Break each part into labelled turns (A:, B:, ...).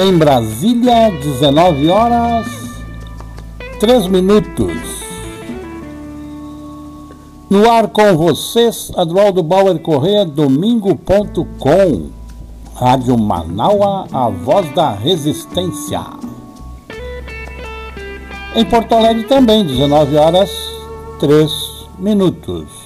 A: Em Brasília, 19 horas 3 minutos. No ar com vocês, Adroaldo Bauer Correia, domingo.com. Rádio Manaua, a voz da resistência. Em Porto Alegre também, 19 horas 3 minutos.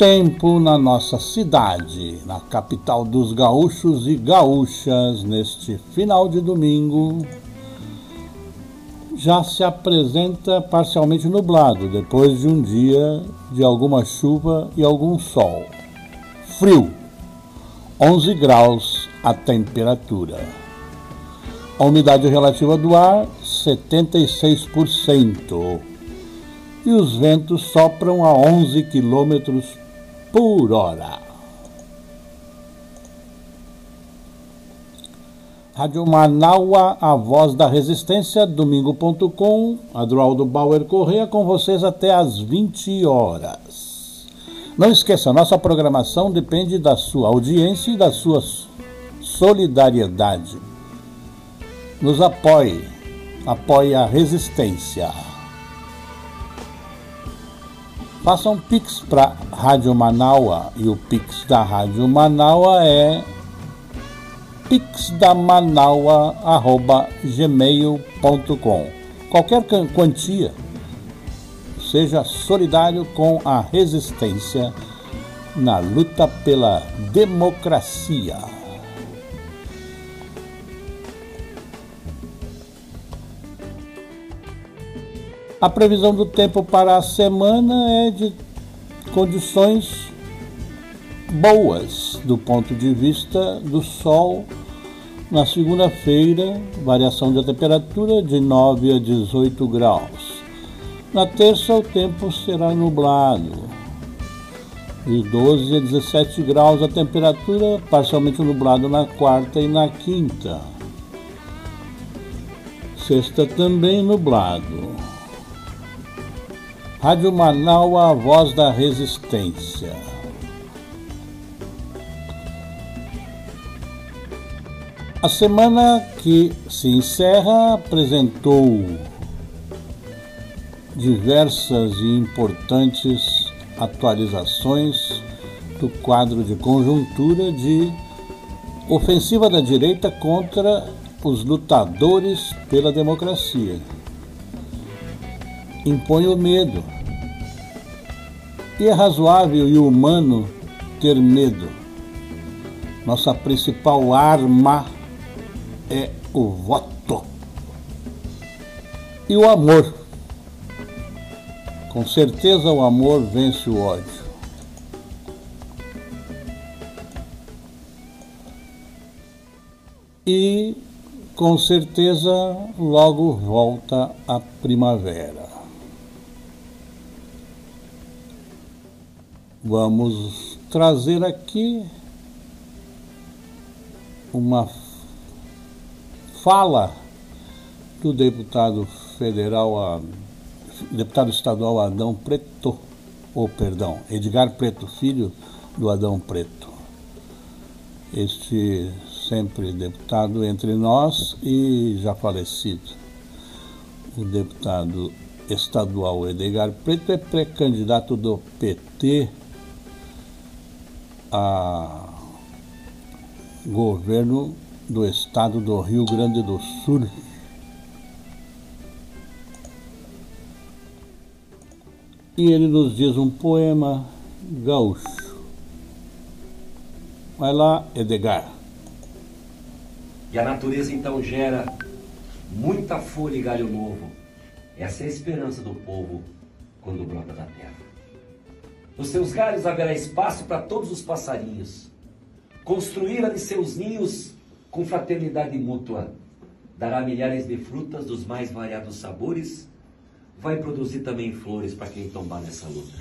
A: Tempo na nossa cidade, na capital dos gaúchos e gaúchas, neste final de domingo, já se apresenta parcialmente nublado, depois de um dia de alguma chuva e algum sol. Frio, 11 graus a temperatura. A umidade relativa do ar, 76% e os ventos sopram a 11 km por hora. Rádio Manaua, a voz da resistência, domingo.com, Adroaldo Bauer Correia com vocês até às 20 horas. Não esqueça, nossa programação depende da sua audiência e da sua solidariedade. Nos apoie, apoie a resistência. Faça um pix para Rádio Manaua e o pix da Rádio Manaua é pixdamanaua@gmail.com. Qualquer quantia seja solidário com a resistência na luta pela democracia. A previsão do tempo para a semana é de condições boas do ponto de vista do sol. Na segunda-feira, variação da temperatura de 9 a 18 graus. Na terça, o tempo será nublado, de 12 a 17 graus a temperatura, parcialmente nublado na quarta e na quinta. Sexta também nublado. Rádio Manaua, a voz da resistência. A semana que se encerra apresentou diversas e importantes atualizações do quadro de conjuntura de ofensiva da direita contra os lutadores pela democracia impõe o medo. E é razoável e humano ter medo. Nossa principal arma é o voto. E o amor. Com certeza o amor vence o ódio. E com certeza logo volta a primavera. Vamos trazer aqui uma fala do deputado federal, deputado estadual Adão Preto, ou perdão, Edgar Preto, filho do Adão Preto. Este sempre deputado entre nós e já falecido. O deputado estadual Edgar Preto é pré-candidato do PT a governo do estado do Rio Grande do Sul. E ele nos diz um poema gaúcho. Vai lá, Edgar.
B: E a natureza então gera muita folha e galho novo. Essa é a esperança do povo quando brota da terra. Nos seus galhos haverá espaço para todos os passarinhos. construíra de seus ninhos com fraternidade mútua, dará milhares de frutas dos mais variados sabores, vai produzir também flores para quem tombar nessa luta.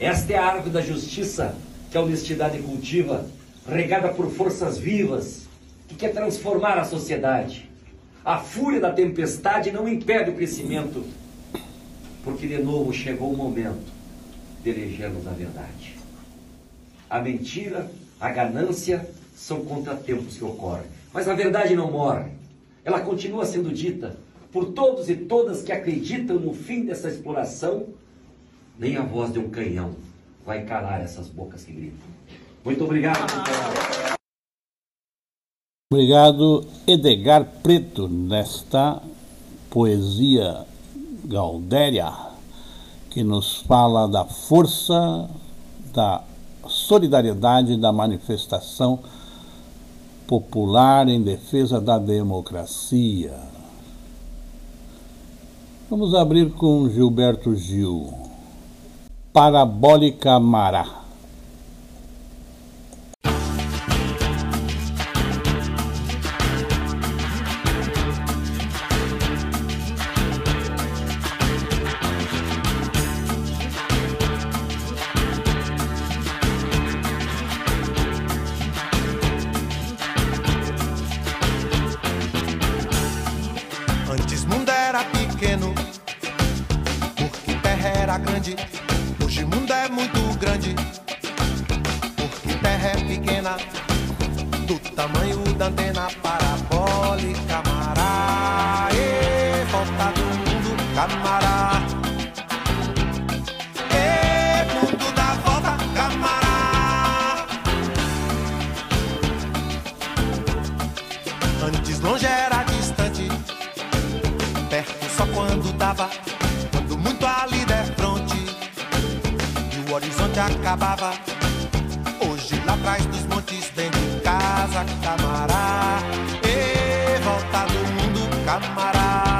B: Esta é a árvore da justiça que a honestidade cultiva, regada por forças vivas, que quer transformar a sociedade. A fúria da tempestade não impede o crescimento, porque de novo chegou o momento de elegermos a verdade. A mentira, a ganância são contratempos que ocorrem, mas a verdade não morre. Ela continua sendo dita por todos e todas que acreditam no fim dessa exploração. Nem a voz de um canhão vai calar essas bocas que gritam. Muito obrigado.
C: Obrigado, Edgar Preto, nesta poesia Galdéria, que nos fala da força, da solidariedade, da manifestação popular em defesa da democracia. Vamos abrir com Gilberto Gil. Parabólica Mará. Hoje lá atrás dos montes, vem de casa, camará. E volta do mundo, camará.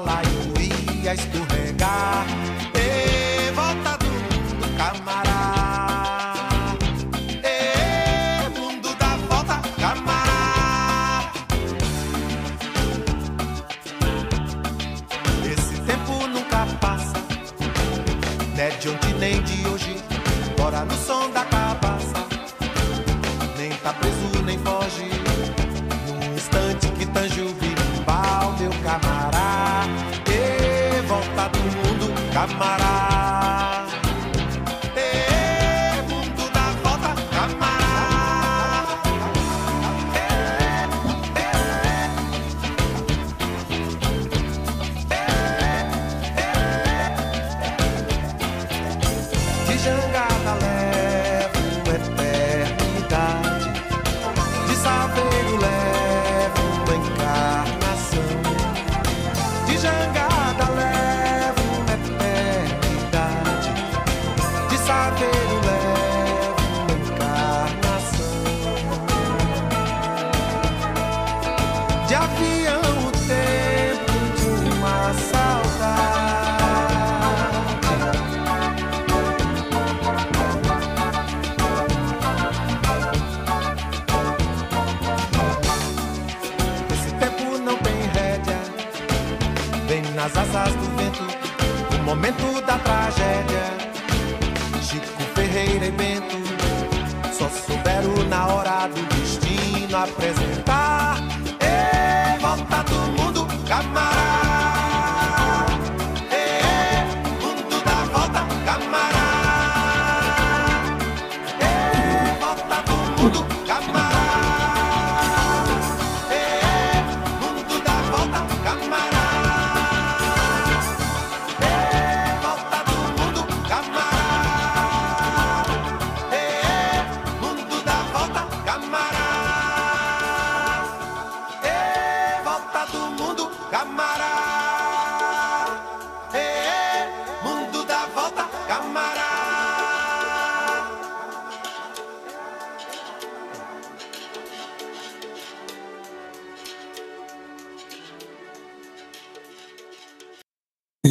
C: bala e ia escorregar. E volta momento da tragédia. Chico Ferreira e Bento só souberam na hora do destino apresentar.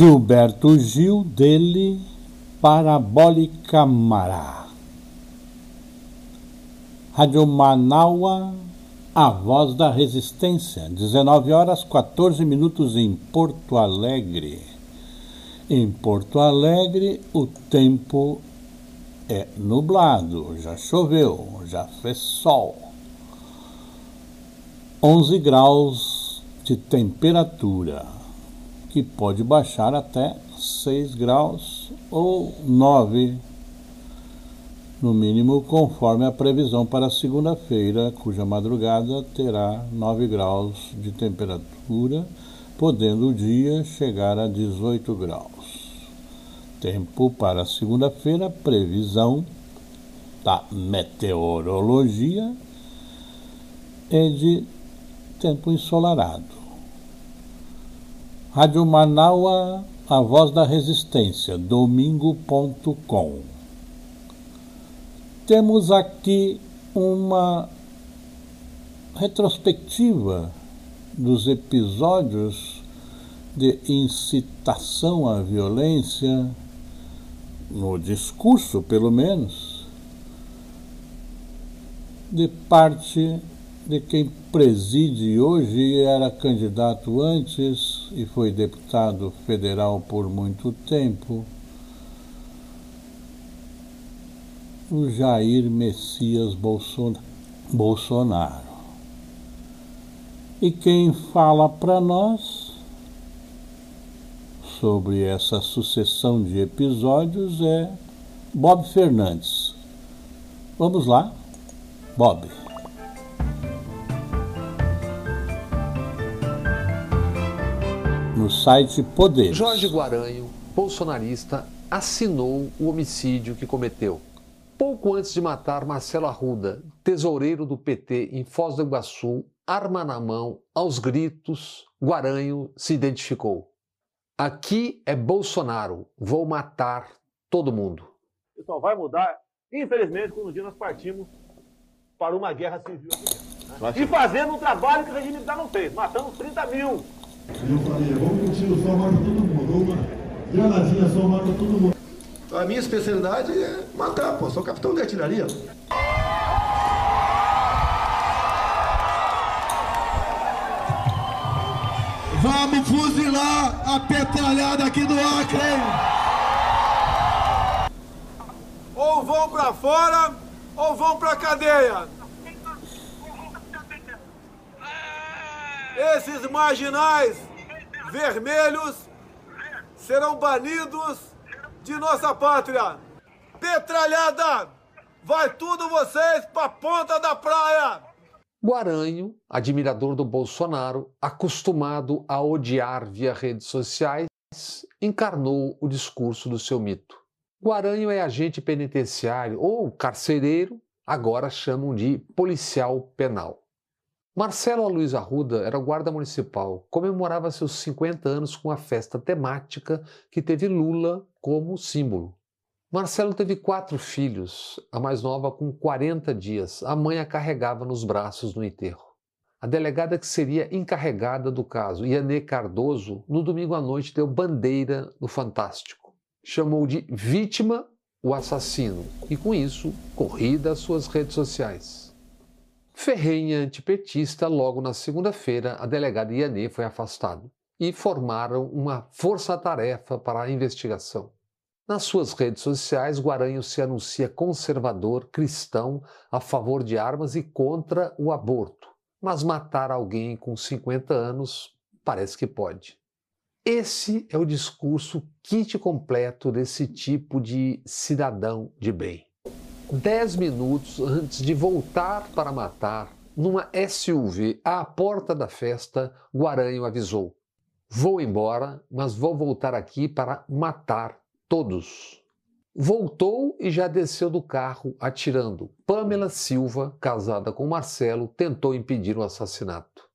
A: Gilberto Gil, dele, Parabólica Mará. Rádio Manaua, a voz da resistência, 19 horas 14 minutos em Porto Alegre. Em Porto Alegre, o tempo é nublado, já choveu, já fez sol. 11 graus de temperatura que pode baixar até 6 graus ou 9, no mínimo, conforme a previsão para segunda-feira, cuja madrugada terá 9 graus de temperatura, podendo o dia chegar a 18 graus. Tempo para segunda-feira, previsão da meteorologia é de tempo ensolarado Rádio Manaua, a voz da resistência, domingo.com. Temos aqui uma retrospectiva dos episódios de incitação à violência, no discurso pelo menos, de parte de quem preside hoje e era candidato antes e foi deputado federal por muito tempo, o Jair Messias Bolsonaro. E quem fala para nós sobre essa sucessão de episódios é Bob Fernandes. Vamos lá, Bob. No site Poder.
D: Jorge Guaranho, bolsonarista, assinou o homicídio que cometeu. Pouco antes de matar Marcelo Arruda, tesoureiro do PT em Foz do Iguaçu, arma na mão, aos gritos, Guaranho se identificou. Aqui é Bolsonaro, vou matar todo mundo.
E: Só vai mudar, infelizmente, quando um dia nós partimos para uma guerra civil aqui E fazendo um trabalho que o regime militar não fez, matando 30 mil
F: eu falei, vamos com um tiro só, mata todo mundo. Uma granadinha só, mata todo mundo.
G: A minha especialidade é matar, pô. Sou capitão de artilharia.
F: Vamos fuzilar a petralhada aqui do Acre!
E: Ou vão para fora, ou vão para cadeia. Esses marginais vermelhos serão banidos de nossa pátria. Petralhada! Vai tudo vocês pra ponta da praia!
D: Guaranho, admirador do Bolsonaro, acostumado a odiar via redes sociais, encarnou o discurso do seu mito. Guaranho é agente penitenciário ou carcereiro, agora chamam de policial penal. Marcelo Luiz Arruda era guarda municipal, comemorava seus 50 anos com a festa temática que teve Lula como símbolo. Marcelo teve quatro filhos, a mais nova com 40 dias. A mãe a carregava nos braços no enterro. A delegada que seria encarregada do caso, Ianê Cardoso, no domingo à noite deu bandeira no Fantástico. Chamou de vítima o assassino e, com isso, corrida às suas redes sociais. Ferrenha antipetista, logo na segunda-feira, a delegada Ianê foi afastado e formaram uma força-tarefa para a investigação. Nas suas redes sociais, Guaranho se anuncia conservador, cristão, a favor de armas e contra o aborto. Mas matar alguém com 50 anos parece que pode. Esse é o discurso kit completo desse tipo de cidadão de bem. Dez minutos antes de voltar para matar, numa SUV à porta da festa, Guaranho avisou: Vou embora, mas vou voltar aqui para matar todos. Voltou e já desceu do carro atirando. Pamela Silva, casada com Marcelo, tentou impedir o assassinato.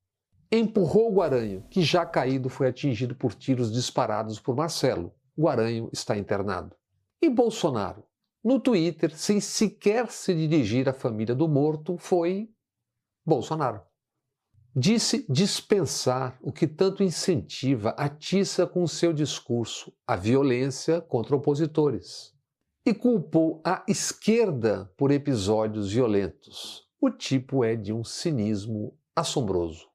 D: Empurrou Guaranho, que já caído foi atingido por tiros disparados por Marcelo. Guaranho está internado. E Bolsonaro? No Twitter, sem sequer se dirigir à família do morto, foi Bolsonaro. Disse dispensar o que tanto incentiva, atiça com seu discurso a violência contra opositores. E culpou a esquerda por episódios violentos. O tipo é de um cinismo assombroso.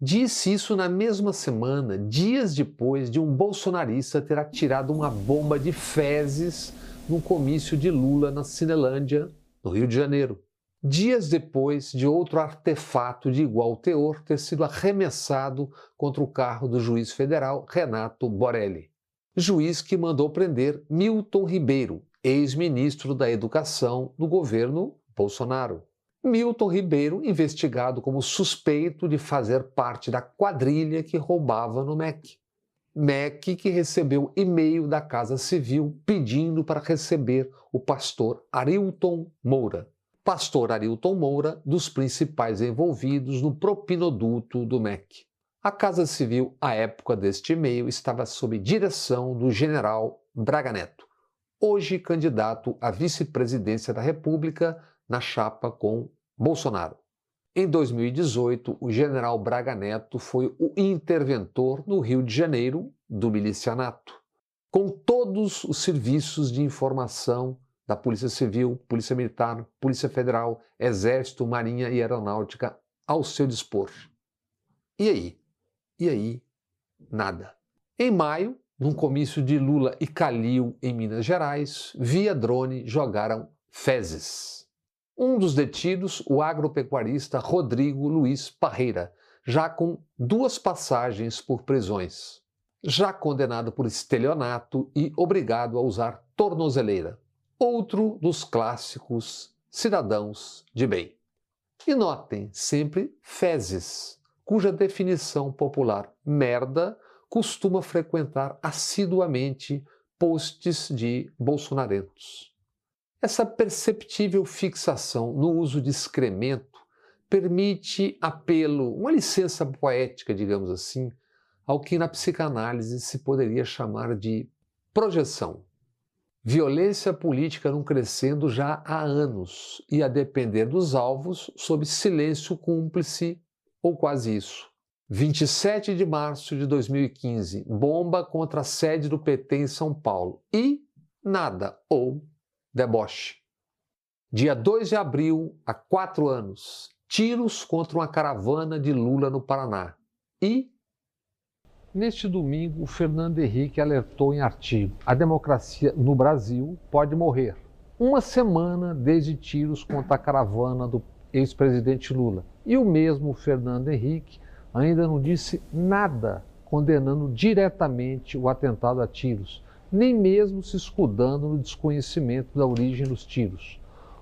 D: Disse isso na mesma semana, dias depois de um bolsonarista ter atirado uma bomba de fezes num comício de Lula na Cinelândia, no Rio de Janeiro. Dias depois de outro artefato de igual teor ter sido arremessado contra o carro do juiz federal Renato Borelli. Juiz que mandou prender Milton Ribeiro, ex-ministro da Educação do governo Bolsonaro. Milton Ribeiro, investigado como suspeito de fazer parte da quadrilha que roubava no MEC. MEC que recebeu e-mail da Casa Civil pedindo para receber o pastor Arilton Moura. Pastor Arilton Moura, dos principais envolvidos no propinoduto do MEC. A Casa Civil, à época deste e-mail, estava sob direção do general Braga Neto, hoje candidato à vice-presidência da República na chapa com Bolsonaro. Em 2018, o general Braga Neto foi o interventor no Rio de Janeiro do milicianato, com todos os serviços de informação da Polícia Civil, Polícia Militar, Polícia Federal, Exército, Marinha e Aeronáutica ao seu dispor. E aí? E aí? Nada. Em maio, num comício de Lula e Calil em Minas Gerais, via drone jogaram fezes. Um dos detidos, o agropecuarista Rodrigo Luiz Parreira, já com duas passagens por prisões. Já condenado por estelionato e obrigado a usar tornozeleira. Outro dos clássicos cidadãos de bem. E notem sempre fezes, cuja definição popular merda costuma frequentar assiduamente posts de bolsonarentos. Essa perceptível fixação no uso de excremento permite apelo, uma licença poética, digamos assim, ao que na psicanálise se poderia chamar de projeção. Violência política não crescendo já há anos e, a depender dos alvos, sob silêncio cúmplice ou quase isso. 27 de março de 2015, bomba contra a sede do PT em São Paulo e nada ou deboche. Dia 2 de abril, há quatro anos, tiros contra uma caravana de Lula no Paraná. E. Neste domingo, o Fernando Henrique alertou em artigo: a democracia no Brasil pode morrer. Uma semana desde tiros contra a caravana do ex-presidente Lula. E o mesmo Fernando Henrique ainda não disse nada condenando diretamente o atentado a tiros nem mesmo se escudando no desconhecimento da origem dos tiros.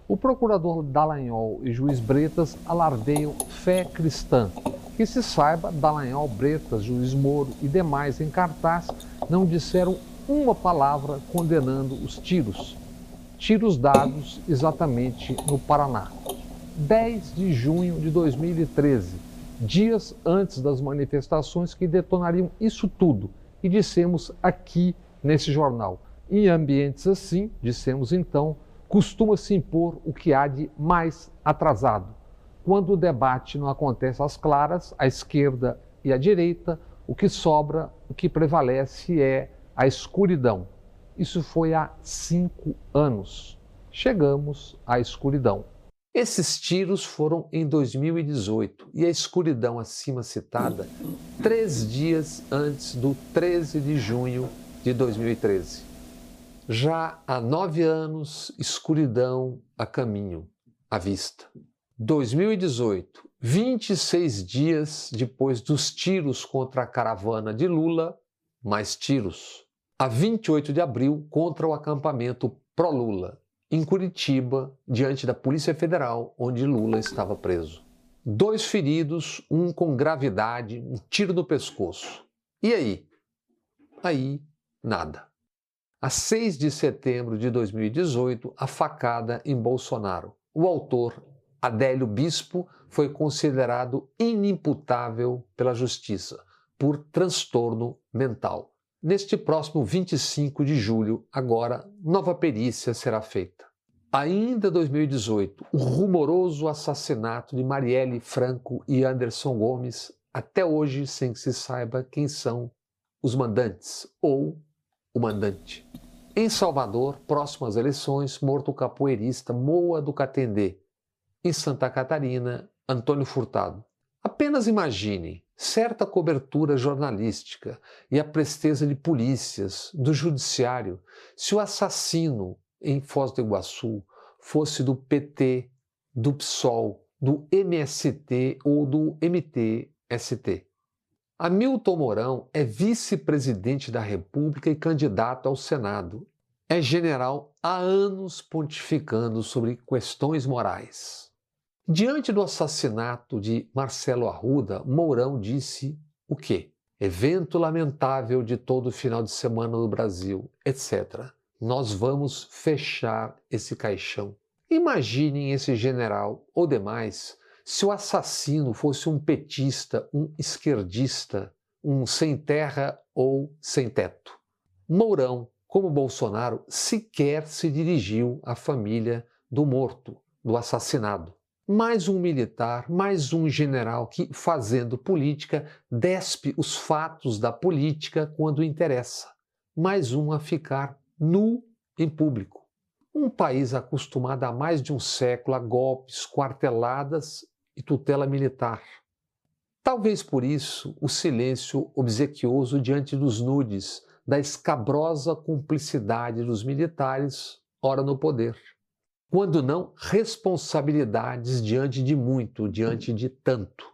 D: O procurador Dallagnol e juiz Bretas alardeiam fé cristã. Que se saiba, Dallagnol, Bretas, juiz Moro e demais em cartaz não disseram uma palavra condenando os tiros. Tiros dados exatamente no Paraná. 10 de junho de 2013, dias antes das manifestações que detonariam isso tudo, e dissemos aqui nesse jornal. Em ambientes assim, dissemos então, costuma-se impor o que há de mais atrasado. Quando o debate não acontece às claras, à esquerda e à direita, o que sobra, o que prevalece é a escuridão. Isso foi há cinco anos. Chegamos à escuridão. Esses tiros foram em 2018 e a escuridão acima citada, três dias antes do 13 de junho de 2013. Já há nove anos, escuridão a caminho, à vista. 2018, 26 dias depois dos tiros contra a caravana de Lula, mais tiros. A 28 de abril, contra o acampamento pró-Lula. em Curitiba, diante da Polícia Federal, onde Lula estava preso. Dois feridos, um com gravidade, um tiro no pescoço. E aí? Aí, nada. A 6 de setembro de 2018, a facada em Bolsonaro. O autor, Adélio Bispo, foi considerado inimputável pela justiça por transtorno mental. Neste próximo 25 de julho, agora, nova perícia será feita. Ainda 2018, o rumoroso assassinato de Marielle Franco e Anderson Gomes, até hoje sem que se saiba quem são os mandantes ou o mandante. Em Salvador, próximo às eleições, morto o capoeirista Moa do Catendê. Em Santa Catarina, Antônio Furtado. Apenas imaginem certa cobertura jornalística e a presteza de polícias, do judiciário, se o assassino em Foz do Iguaçu fosse do PT, do PSOL, do MST ou do MTST. Hamilton Mourão é vice-presidente da República e candidato ao Senado. É general há anos pontificando sobre questões morais. Diante do assassinato de Marcelo Arruda, Mourão disse o quê? Evento lamentável de todo final de semana no Brasil, etc. Nós vamos fechar esse caixão. Imaginem esse general ou demais se o assassino fosse um petista, um esquerdista, um sem terra ou sem teto. Mourão, como Bolsonaro, sequer se dirigiu à família do morto, do assassinado. Mais um militar, mais um general que, fazendo política, despe os fatos da política quando interessa. Mais um a ficar nu em público. Um país acostumado há mais de um século a golpes, quarteladas e tutela militar. Talvez por isso o silêncio obsequioso diante dos nudes da escabrosa cumplicidade dos militares, ora no poder. Quando não, responsabilidades diante de muito, diante de tanto.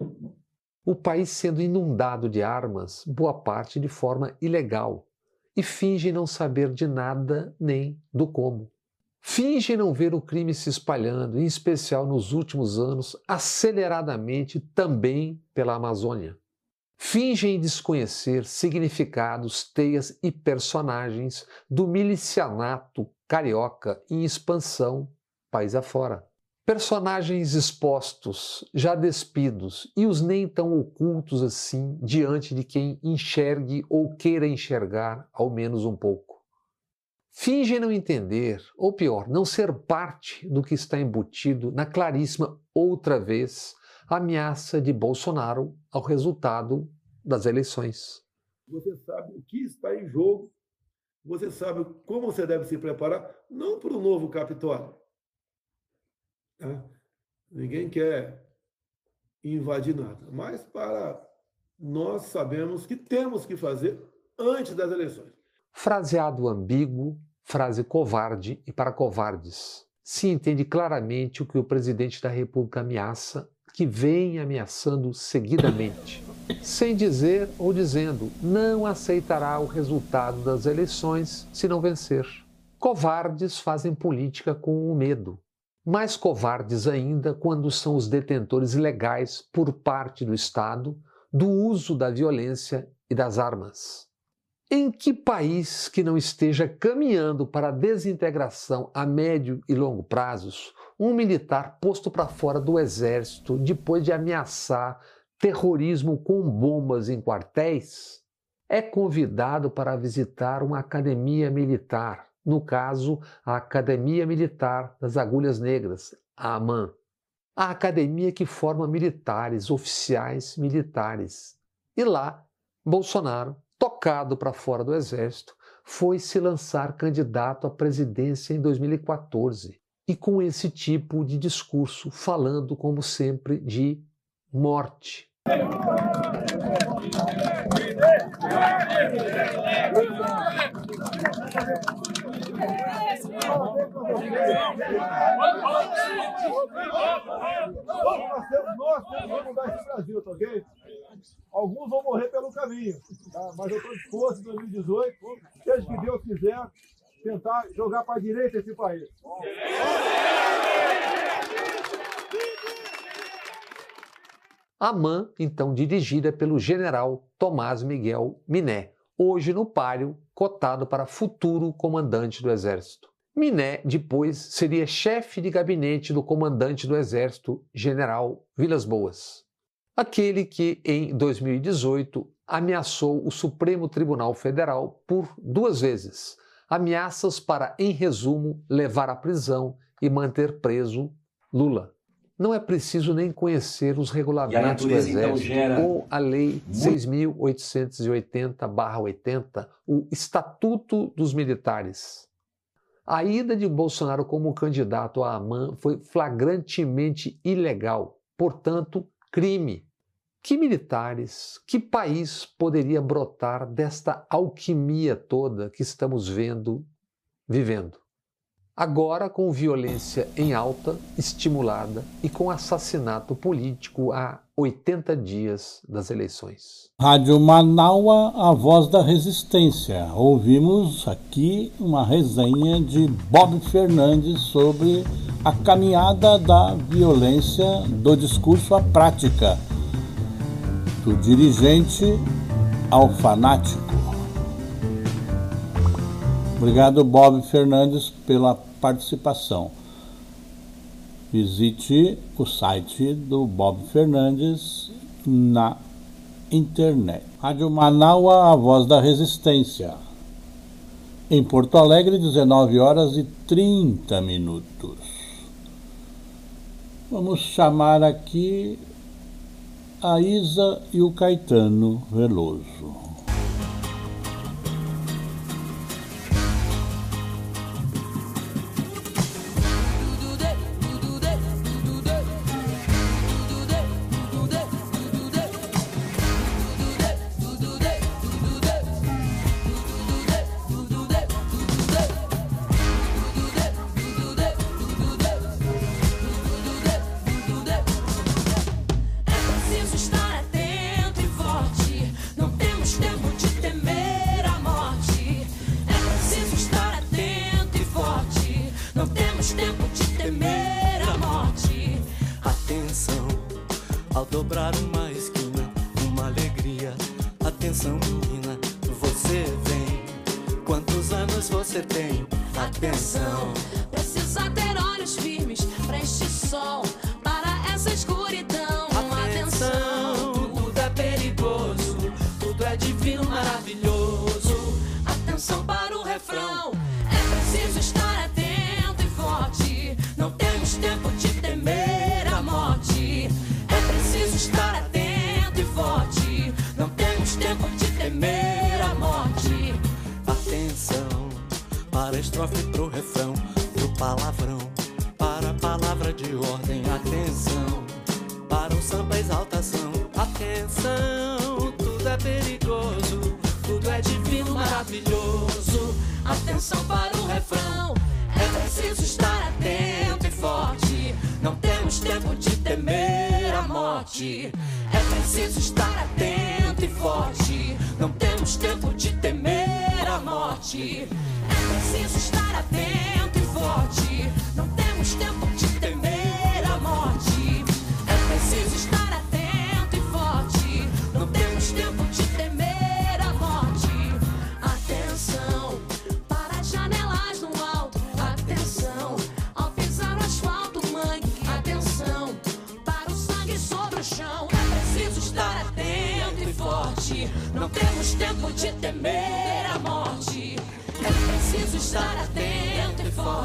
D: O país sendo inundado de armas, boa parte de forma ilegal, e finge não saber de nada nem do como fingem não ver o crime se espalhando, em especial nos últimos anos, aceleradamente também pela Amazônia. Fingem desconhecer significados, teias e personagens do milicianato carioca em expansão país afora. Personagens expostos, já despidos, e os nem tão ocultos assim diante de quem enxergue ou queira enxergar ao menos um pouco fingem não entender, ou pior, não ser parte do que está embutido na claríssima, outra vez, ameaça de Bolsonaro ao resultado das eleições.
G: Você sabe o que está em jogo, você sabe como você deve se preparar, não para o novo Capitólio. Né? Ninguém quer invadir nada, mas para nós sabemos que temos que fazer antes das eleições.
D: Fraseado ambíguo, frase covarde e para covardes. Se entende claramente o que o presidente da República ameaça, que vem ameaçando seguidamente, sem dizer ou dizendo não aceitará o resultado das eleições se não vencer. Covardes fazem política com o medo. Mais covardes ainda quando são os detentores legais, por parte do Estado, do uso da violência e das armas. Em que país que não esteja caminhando para a desintegração a médio e longo prazos, um militar posto para fora do exército depois de ameaçar terrorismo com bombas em quartéis é convidado para visitar uma academia militar, no caso, a Academia Militar das Agulhas Negras, a AMAN, a academia que forma militares, oficiais militares. E lá, Bolsonaro tocado para fora do exército, foi se lançar candidato à presidência em 2014 e com esse tipo de discurso, falando, como sempre, de morte.
G: Que mudar Brasil, ok? Alguns vão morrer pelo caminho, tá? mas eu estou disposto em 2018, seja que Deus quiser, tentar jogar para a direita esse país.
D: A MAN, então dirigida pelo general Tomás Miguel Miné, hoje no páreo, cotado para futuro comandante do Exército. Miné depois seria chefe de gabinete do comandante do Exército, general Vilas Boas, aquele que em 2018 ameaçou o Supremo Tribunal Federal por duas vezes, ameaças para, em resumo, levar à prisão e manter preso Lula. Não é preciso nem conhecer os regulamentos do
B: então,
D: Exército
B: gera
D: ou a Lei 6.880-80, o Estatuto dos Militares. A ida de Bolsonaro como candidato à AMAN foi flagrantemente ilegal, portanto, crime. Que militares, que país poderia brotar desta alquimia toda que estamos vendo, vivendo? Agora, com violência em alta, estimulada e com assassinato político há 80 dias das eleições.
H: Rádio Manaua, a voz da resistência. Ouvimos aqui uma resenha de Bob Fernandes sobre a caminhada da violência do discurso à prática, do dirigente ao fanático. Obrigado, Bob Fernandes, pela participação. Visite o site do Bob Fernandes na internet. Rádio Manaua, a voz da resistência. Em Porto Alegre, 19 horas e 30 minutos. Vamos chamar aqui a Isa e o Caetano Veloso.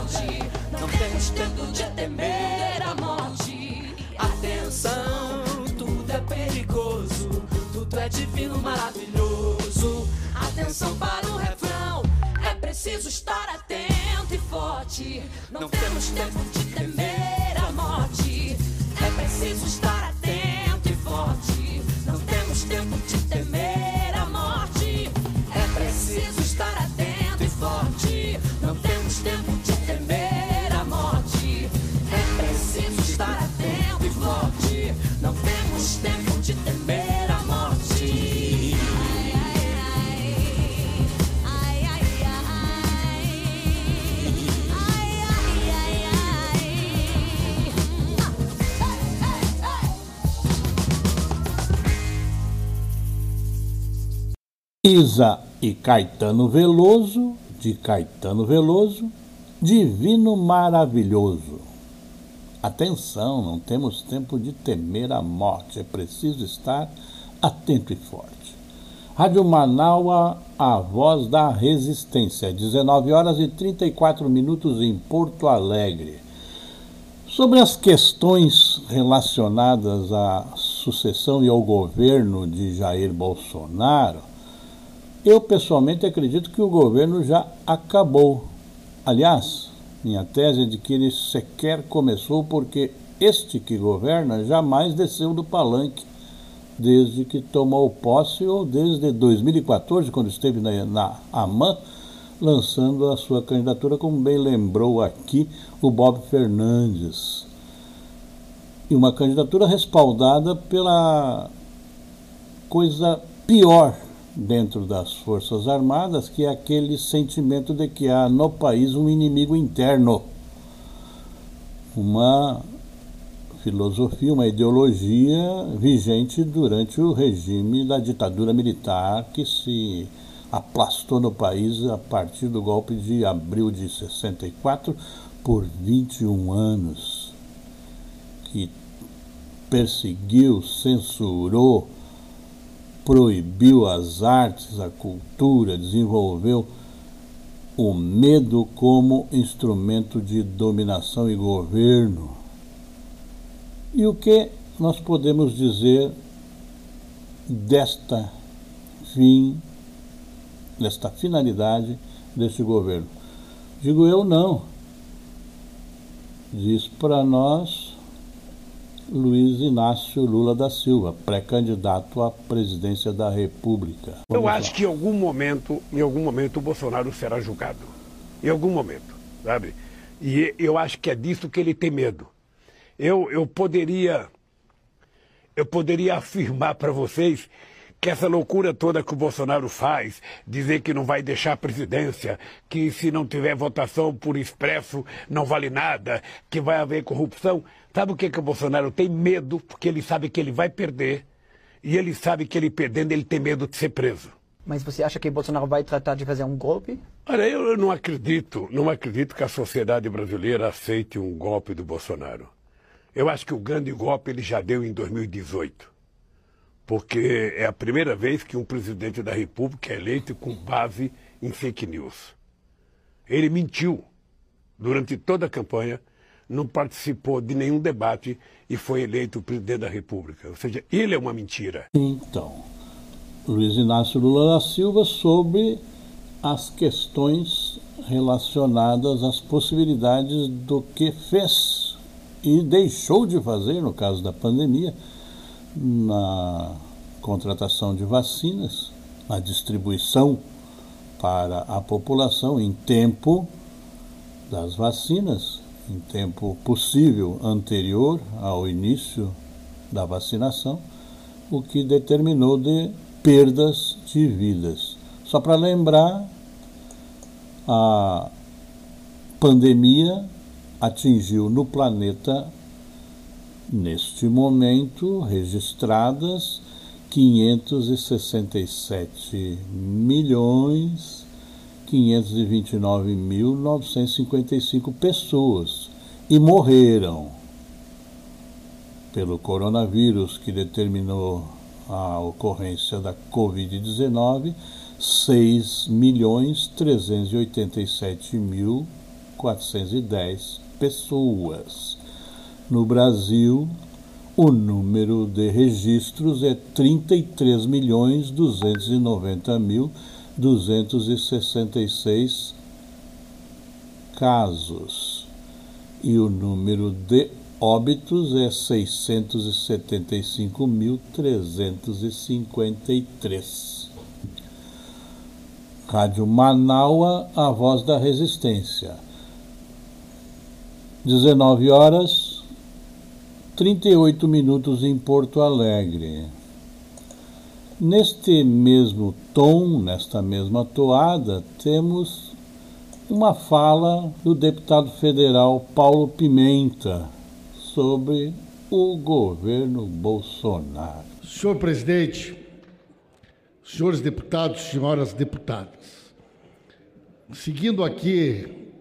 H: Não temos tempo de temer a morte. Atenção, tudo é perigoso, tudo é divino, maravilhoso. Atenção para o refrão, é preciso estar atento e forte. Não, Não temos tempo
A: Isa e Caetano Veloso, de Caetano Veloso, Divino Maravilhoso. Atenção, não temos tempo de temer a morte, é preciso estar atento e forte. Rádio Manaua, a voz da resistência, 19 horas e 34 minutos em Porto Alegre. Sobre as questões relacionadas à sucessão e ao governo de Jair Bolsonaro, eu pessoalmente acredito que o governo já acabou. Aliás, minha tese é de que ele sequer começou porque este que governa jamais desceu do palanque desde que tomou posse ou desde 2014, quando esteve na, na AMAN, lançando a sua candidatura, como bem lembrou aqui o Bob Fernandes. E uma candidatura respaldada pela coisa pior dentro das Forças Armadas, que é aquele sentimento de que há no país um inimigo interno, uma filosofia, uma ideologia vigente durante o regime da ditadura militar que se aplastou no país a partir do golpe de abril de 64 por 21 anos, que perseguiu, censurou, proibiu as artes, a cultura, desenvolveu o medo como instrumento de dominação e governo. E o que nós podemos dizer desta fim, desta finalidade deste governo? Digo eu não. Diz para nós Luiz Inácio Lula da Silva, pré-candidato à presidência da República.
I: Vamos eu acho lá. que em algum momento, em algum momento o Bolsonaro será julgado. Em algum momento, sabe? E eu acho que é disso que ele tem medo. Eu, eu poderia eu poderia afirmar para vocês que essa loucura toda que o Bolsonaro faz, dizer que não vai deixar a presidência, que se não tiver votação por expresso não vale nada, que vai haver corrupção. Sabe o que, que o Bolsonaro tem medo? Porque ele sabe que ele vai perder e ele sabe que ele perdendo ele tem medo de ser preso.
J: Mas você acha que o Bolsonaro vai tratar de fazer um golpe?
I: Olha, eu não acredito, não acredito que a sociedade brasileira aceite um golpe do Bolsonaro. Eu acho que o grande golpe ele já deu em 2018 porque é a primeira vez que um presidente da República é eleito com base em fake news. Ele mentiu durante toda a campanha, não participou de nenhum debate e foi eleito presidente da República. Ou seja, ele é uma mentira.
A: Então, Luiz Inácio Lula da Silva sobre as questões relacionadas às possibilidades do que fez e deixou de fazer no caso da pandemia na contratação de vacinas, na distribuição para a população em tempo das vacinas, em tempo possível anterior ao início da vacinação, o que determinou de perdas de vidas. Só para lembrar, a pandemia atingiu no planeta neste momento registradas 567 milhões 529.955 pessoas e morreram pelo coronavírus que determinou a ocorrência da Covid-19 6 milhões 387.410 pessoas. No Brasil, o número de registros é 33 milhões 290 mil 266 casos e o número de óbitos é 675.353. Rádio Manaua, a voz da resistência. 19 horas 38 minutos em Porto Alegre. Neste mesmo tom, nesta mesma toada, temos uma fala do deputado federal Paulo Pimenta sobre o governo Bolsonaro.
K: Senhor presidente, senhores deputados, senhoras deputadas. Seguindo aqui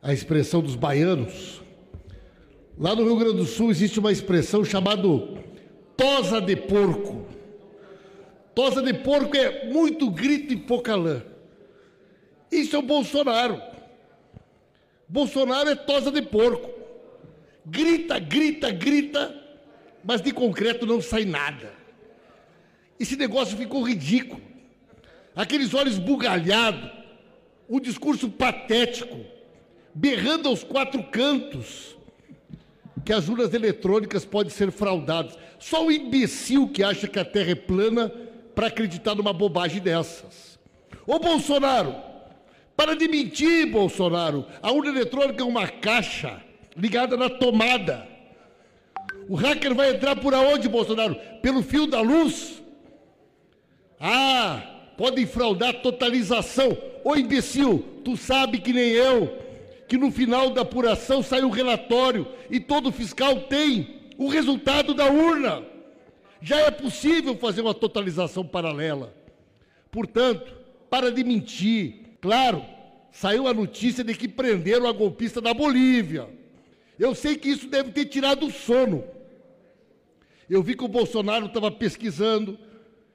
K: a expressão dos baianos, lá no Rio Grande do Sul existe uma expressão chamada tosa de porco. Tosa de porco é muito grito e pouca lã. Isso é o Bolsonaro. Bolsonaro é tosa de porco. Grita, grita, grita, mas de concreto não sai nada. Esse negócio ficou ridículo. Aqueles olhos bugalhados, o discurso patético, berrando aos quatro cantos que as urnas eletrônicas podem ser fraudadas. Só o imbecil que acha que a Terra é plana para acreditar numa bobagem dessas. Ô Bolsonaro, para de mentir, Bolsonaro. A urna eletrônica é uma caixa ligada na tomada. O hacker vai entrar por aonde, Bolsonaro? Pelo fio da luz? Ah, podem fraudar totalização. Ô imbecil, tu sabe que nem eu, que no final da apuração sai o relatório e todo fiscal tem o resultado da urna. Já é possível fazer uma totalização paralela. Portanto, para de mentir. Claro, saiu a notícia de que prenderam a golpista da Bolívia. Eu sei que isso deve ter tirado o sono. Eu vi que o Bolsonaro estava pesquisando,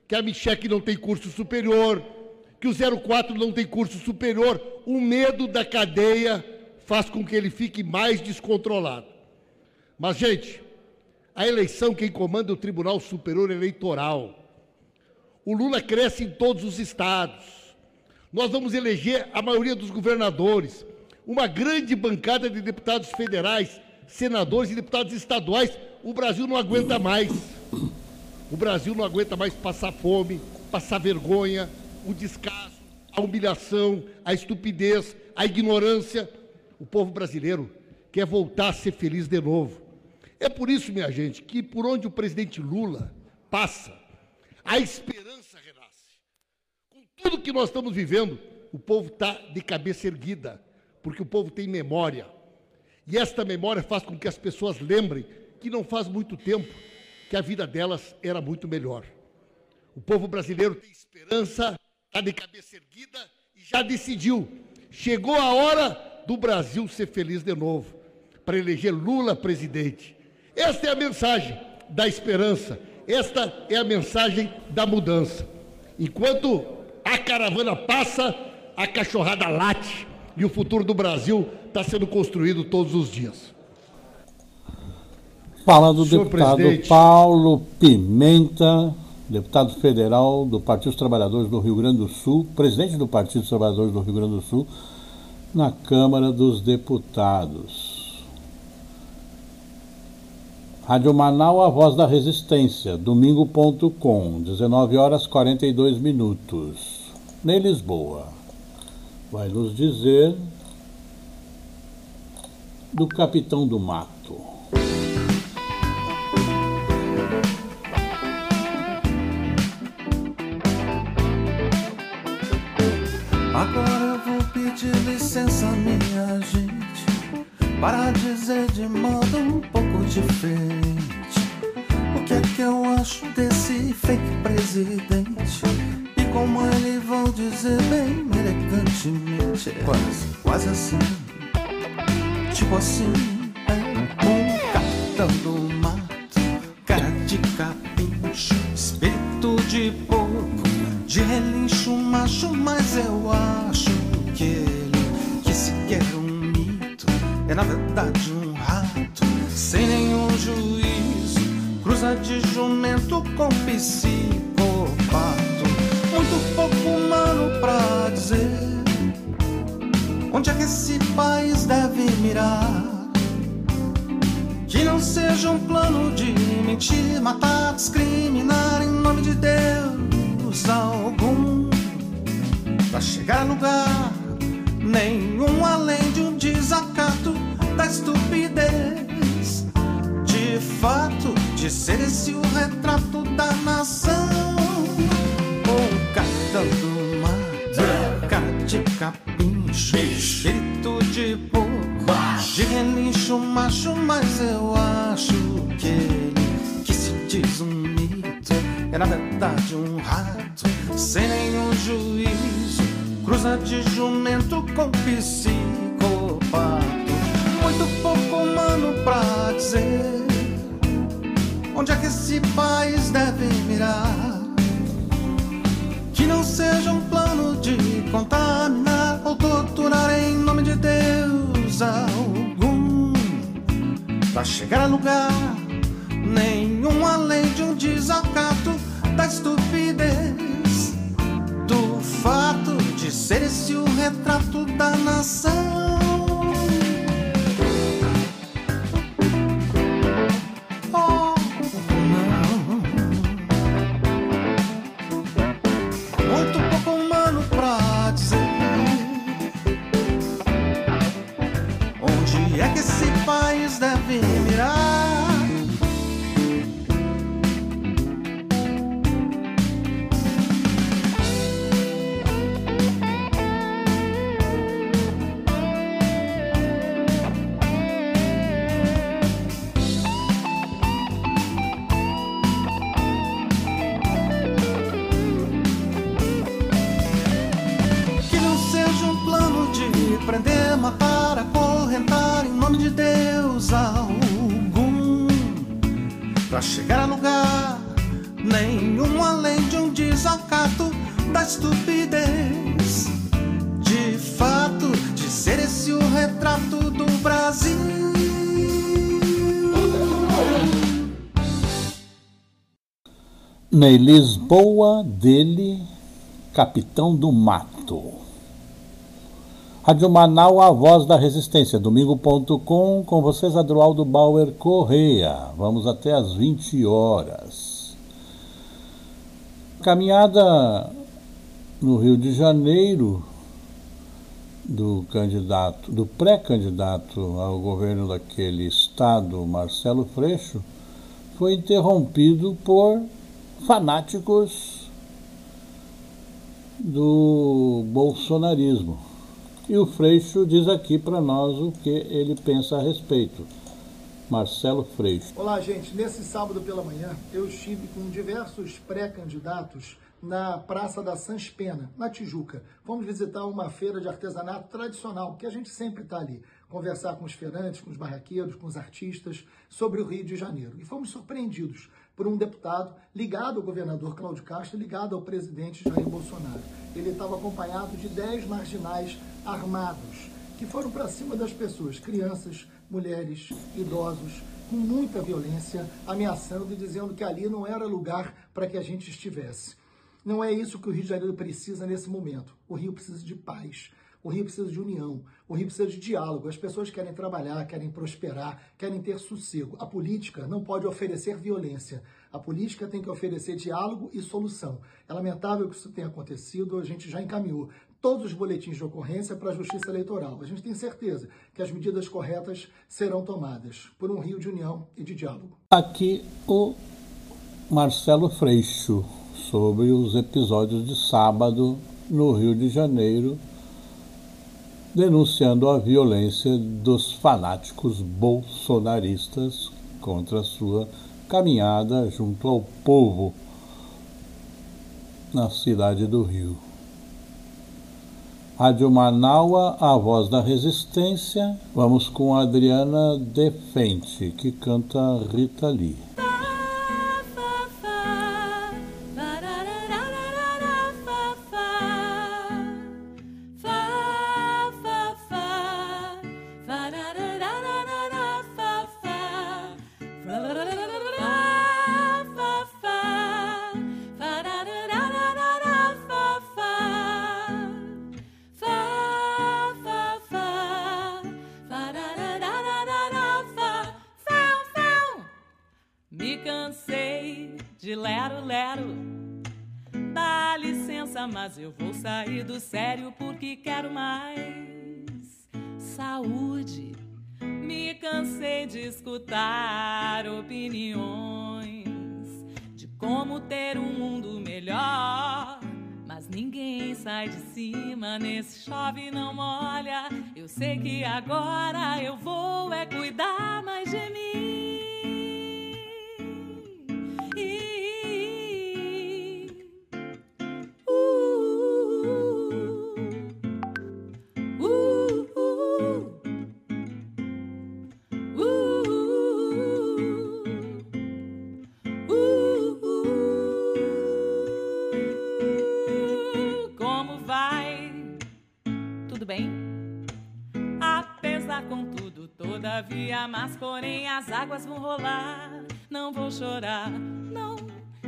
K: que a Micheque não tem curso superior, que o 04 não tem curso superior. O medo da cadeia faz com que ele fique mais descontrolado. Mas, gente, a eleição quem comanda é o Tribunal Superior Eleitoral. O Lula cresce em todos os estados. Nós vamos eleger a maioria dos governadores, uma grande bancada de deputados federais, senadores e deputados estaduais. O Brasil não aguenta mais. O Brasil não aguenta mais passar fome, passar vergonha, o descaso, a humilhação, a estupidez, a ignorância. O povo brasileiro quer voltar a ser feliz de novo. É por isso, minha gente, que por onde o presidente Lula passa, a esperança renasce. Com tudo que nós estamos vivendo, o povo está de cabeça erguida, porque o povo tem memória. E esta memória faz com que as pessoas lembrem que não faz muito tempo que a vida delas era muito melhor. O povo brasileiro tem esperança, está de cabeça erguida e já decidiu. Chegou a hora do Brasil ser feliz de novo, para eleger Lula presidente. Esta é a mensagem da esperança, esta é a mensagem da mudança. Enquanto a caravana passa, a cachorrada late e o futuro do Brasil está sendo construído todos os dias.
A: Fala do Senhor deputado presidente. Paulo Pimenta, deputado federal do Partido dos Trabalhadores do Rio Grande do Sul, presidente do Partido dos Trabalhadores do Rio Grande do Sul, na Câmara dos Deputados. Rádio Manaus, a voz da resistência, domingo.com, 19 horas 42 minutos, em Lisboa. Vai nos dizer do Capitão do Mato.
C: Para dizer de modo um pouco diferente o que é que eu acho desse fake presidente. E como ele vou dizer bem elegantemente, é quase, quase assim, tipo assim, é um capitão do mato, cara de capincho, espírito de porco de relincho macho, mas eu acho é na verdade um rato, sem nenhum juízo, cruza de jumento com psicopato, muito pouco humano pra dizer onde é que esse país deve mirar. Que não seja um plano de mentir, matar, discriminar em nome de Deus algum para chegar a lugar nenhum além de um desacato fato, de ser esse o retrato da nação. Um capitão do cara de capincho, espírito de porco, de relincho macho, mas eu acho que ele que se diz um mito é na verdade um rato sem nenhum juízo. Cruza de jumento com psicopato. Muito pouco humano pra dizer onde é que esse país deve mirar. Que não seja um plano de contaminar ou torturar em nome de Deus algum. Pra chegar a lugar nenhum além de um desacato da estupidez do fato de ser esse o retrato da nação. Pra chegar a lugar nenhum além de um desacato da estupidez. De fato, de ser esse o retrato do Brasil.
A: Ney Lisboa, dele, Capitão do Mato. Rádio Manaus, a voz da resistência, domingo.com, com vocês, Adroaldo Bauer Correia. Vamos até às 20 horas. Caminhada no Rio de Janeiro do candidato, do pré-candidato ao governo daquele estado, Marcelo Freixo, foi interrompido por fanáticos do bolsonarismo. E o Freixo diz aqui para nós o que ele pensa a respeito. Marcelo Freixo.
L: Olá, gente. Nesse sábado pela manhã, eu estive com diversos pré-candidatos na Praça da Sans Pena, na Tijuca. Fomos visitar uma feira de artesanato tradicional, que a gente sempre está ali, conversar com os feirantes, com os barraqueiros, com os artistas sobre o Rio de Janeiro. E fomos surpreendidos por um deputado ligado ao governador Cláudio Castro, ligado ao presidente Jair Bolsonaro. Ele estava acompanhado de 10 marginais armados, que foram para cima das pessoas, crianças, mulheres, idosos, com muita violência, ameaçando e dizendo que ali não era lugar para que a gente estivesse. Não é isso que o Rio de Janeiro precisa nesse momento. O Rio precisa de paz. O Rio precisa de união, o Rio precisa de diálogo. As pessoas querem trabalhar, querem prosperar, querem ter sossego. A política não pode oferecer violência. A política tem que oferecer diálogo e solução. É lamentável que isso tenha acontecido, a gente já encaminhou todos os boletins de ocorrência para a Justiça Eleitoral. A gente tem certeza que as medidas corretas serão tomadas por um Rio de união e de diálogo.
A: Aqui o Marcelo Freixo sobre os episódios de sábado no Rio de Janeiro denunciando a violência dos fanáticos bolsonaristas contra sua caminhada junto ao povo na cidade do Rio. Rádio Manaua, a voz da resistência. Vamos com Adriana Defente, que canta Rita Lee.
M: Escutar opiniões de como ter um mundo melhor. Mas ninguém sai de cima nesse chove não molha. Eu sei que agora eu vou é cuidar mais de mim. Porém as águas vão rolar. Não vou chorar, não,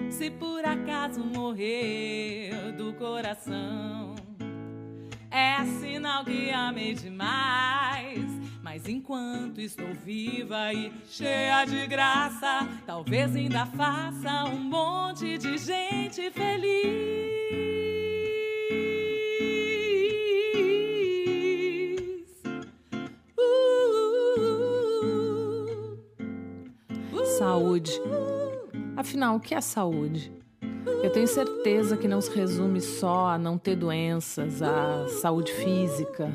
M: se por acaso morrer do coração. É sinal que amei demais. Mas enquanto estou viva e cheia de graça, talvez ainda faça um monte de gente feliz.
N: Saúde. Afinal, o que é saúde? Eu tenho certeza que não se resume só a não ter doenças, a saúde física.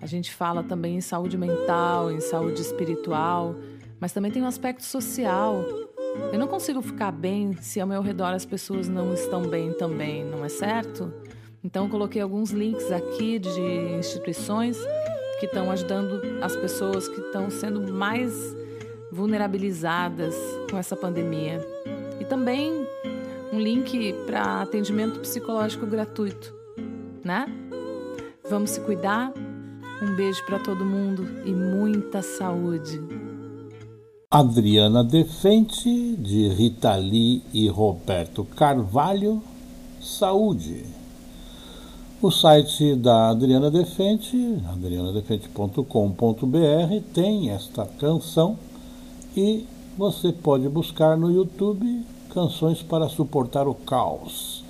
N: A gente fala também em saúde mental, em saúde espiritual, mas também tem um aspecto social. Eu não consigo ficar bem se ao meu redor as pessoas não estão bem também, não é certo? Então coloquei alguns links aqui de instituições que estão ajudando as pessoas que estão sendo mais vulnerabilizadas com essa pandemia. E também um link para atendimento psicológico gratuito, né? Vamos se cuidar? Um beijo para todo mundo e muita saúde.
A: Adriana Defente, de Rita Lee e Roberto Carvalho, Saúde. O site da Adriana Defente, adrianadefente.com.br, tem esta canção e você pode buscar no YouTube Canções para Suportar o Caos,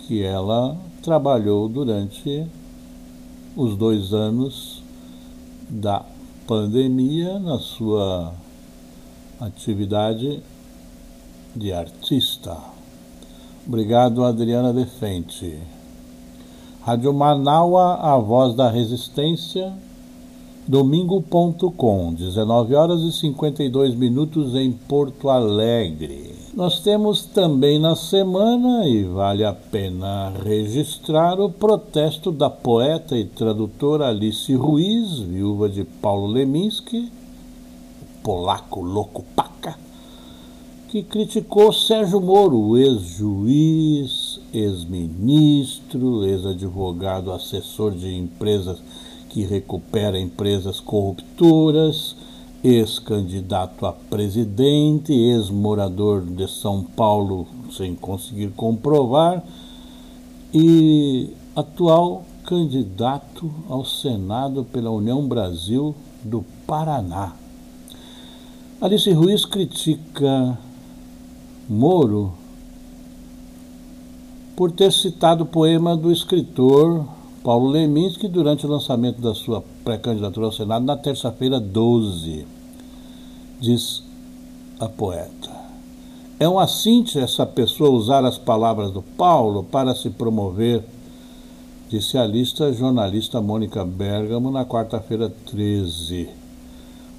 A: que ela trabalhou durante os dois anos da pandemia na sua atividade de artista. Obrigado, Adriana Defente. Rádio Manaua, a voz da resistência domingo.com, 19 horas e 52 minutos em Porto Alegre. Nós temos também na semana, e vale a pena registrar, o protesto da poeta e tradutora Alice Ruiz, viúva de Paulo Leminski, polaco louco paca, que criticou Sérgio Moro, ex-juiz, ex-ministro, ex-advogado, assessor de empresas que recupera empresas corruptoras, ex-candidato a presidente, ex-morador de São Paulo sem conseguir comprovar e atual candidato ao Senado pela União Brasil do Paraná. Alice Ruiz critica Moro por ter citado o poema do escritor Paulo Leminski durante o lançamento da sua pré-candidatura ao Senado na terça-feira 12. Diz a poeta. É um assinte essa pessoa usar as palavras do Paulo para se promover, disse a lista jornalista Mônica Bergamo na quarta-feira 13.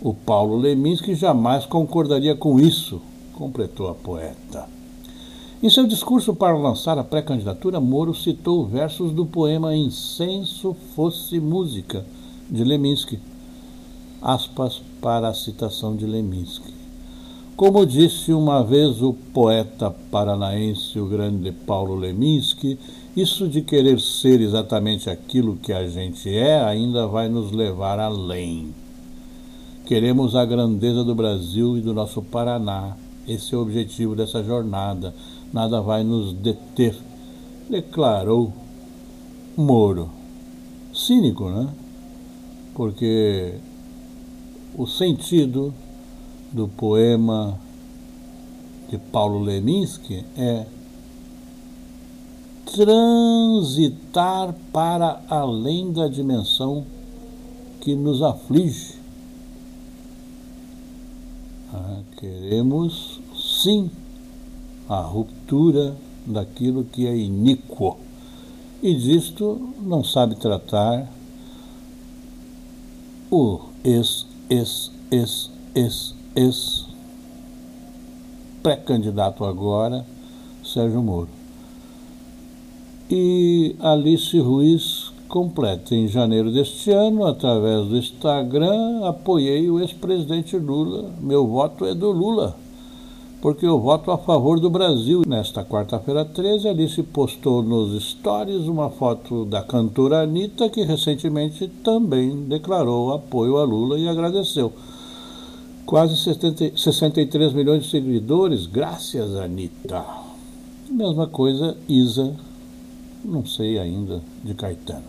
A: O Paulo Leminski jamais concordaria com isso, completou a poeta. Em seu discurso para lançar a pré-candidatura, Moro citou versos do poema Incenso Fosse Música, de Leminski. Aspas para a citação de Leminski. Como disse uma vez o poeta paranaense, o grande Paulo Leminski, isso de querer ser exatamente aquilo que a gente é ainda vai nos levar além. Queremos a grandeza do Brasil e do nosso Paraná. Esse é o objetivo dessa jornada nada vai nos deter, declarou Moro. Cínico, né? Porque o sentido do poema de Paulo Leminski é transitar para além da dimensão que nos aflige. Ah, queremos sim a ruptura daquilo que é iníquo. E disto não sabe tratar o ex, ex, ex, ex, ex pré-candidato agora, Sérgio Moro. E Alice Ruiz completa. Em janeiro deste ano, através do Instagram, apoiei o ex-presidente Lula. Meu voto é do Lula porque eu voto a favor do Brasil. Nesta quarta-feira 13, Alice postou nos stories uma foto da cantora Anitta, que recentemente também declarou apoio a Lula e agradeceu. Quase 70, 63 milhões de seguidores, graças, Anitta. Mesma coisa, Isa, não sei ainda, de Caetano.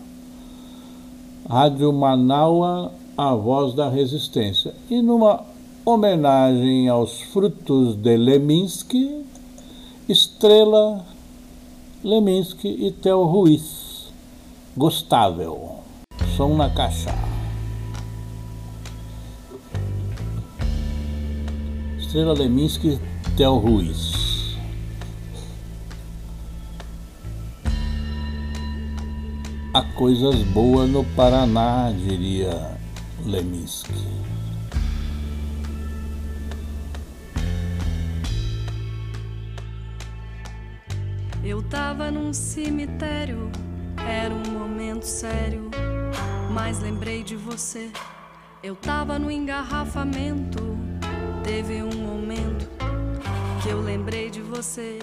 A: Rádio Manaua, a voz da resistência. E numa homenagem aos frutos de Leminski, Estrela, Leminski e Theo Ruiz. Gostável. Som na caixa. Estrela Leminski, Theo Ruiz. Há coisas boas no Paraná, diria Leminski.
O: Eu tava num cemitério, era um momento sério, mas lembrei de você. Eu tava no engarrafamento, teve um momento que eu lembrei de você.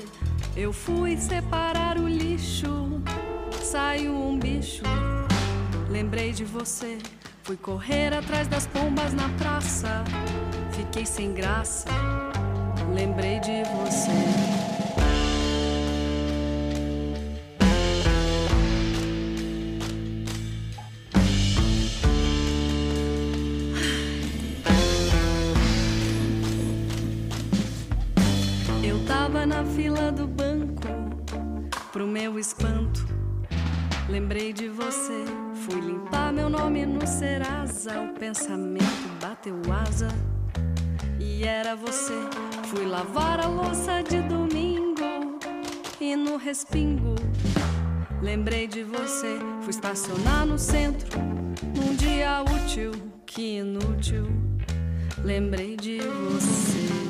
O: Eu fui separar o lixo, saiu um bicho, lembrei de você. Fui correr atrás das pombas na praça, fiquei sem graça, lembrei de você. Meu espanto, lembrei de você. Fui limpar meu nome no Serasa, o pensamento bateu asa e era você. Fui lavar a louça de domingo e no respingo lembrei de você. Fui estacionar no centro num dia útil, que inútil. Lembrei de você.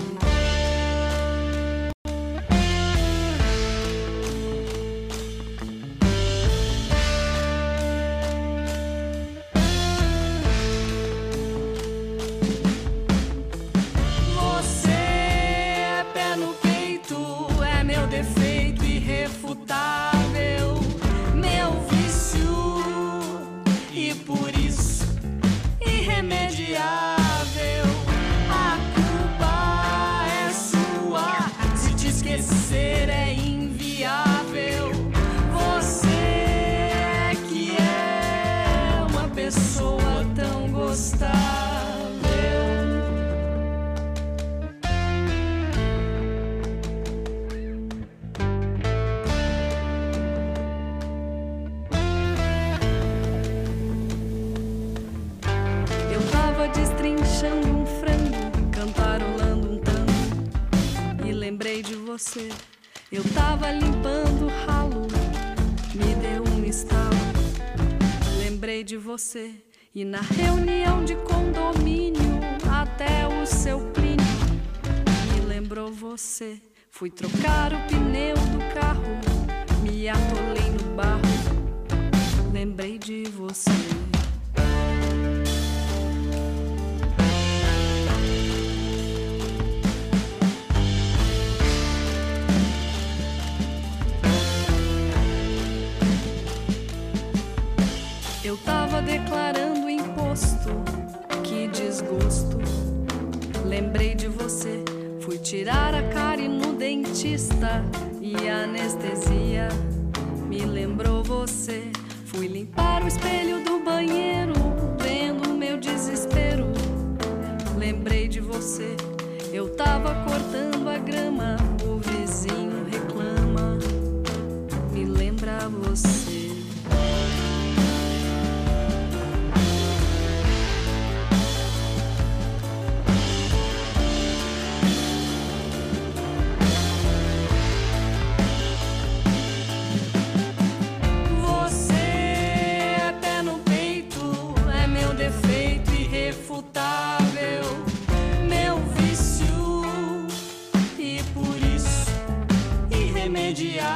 O: E na reunião de condomínio, até o seu Plínio me lembrou você. Fui trocar o pneu do carro, me atolei no barro. Lembrei de você. Eu tava declarando imposto, que desgosto. Lembrei de você, fui tirar a cárie no dentista e a anestesia me lembrou você. Fui limpar o espelho do banheiro, vendo o meu desespero. Lembrei de você, eu tava cortando a grama, o vizinho reclama. Me lembra você. dia.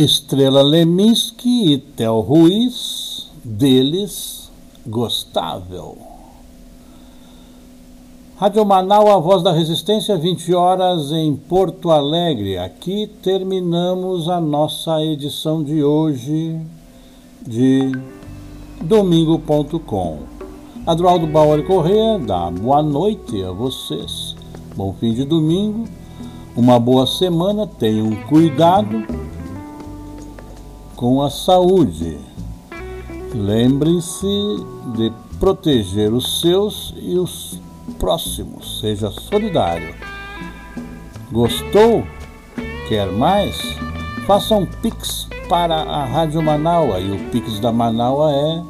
A: Estrela Leminski e Tel Ruiz, deles, gostável. Rádio Manaus, a voz da resistência, 20 horas em Porto Alegre. Aqui terminamos a nossa edição de hoje de domingo.com. Adroaldo Bauer Corrêa dá boa noite a vocês. Bom fim de domingo, uma boa semana, tenham cuidado com a saúde. Lembre-se de proteger os seus e os próximos, seja solidário. Gostou? Quer mais? Faça um Pix para a Rádio Manaua e o Pix da Manaua é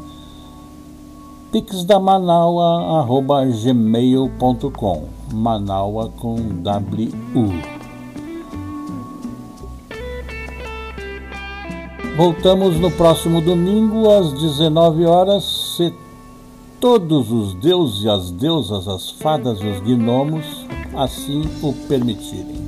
A: pixdamanaua.gmail.com Manaua com W-U Voltamos no próximo domingo às 19 horas todos os deuses e as deusas, as fadas e os gnomos assim o permitirem.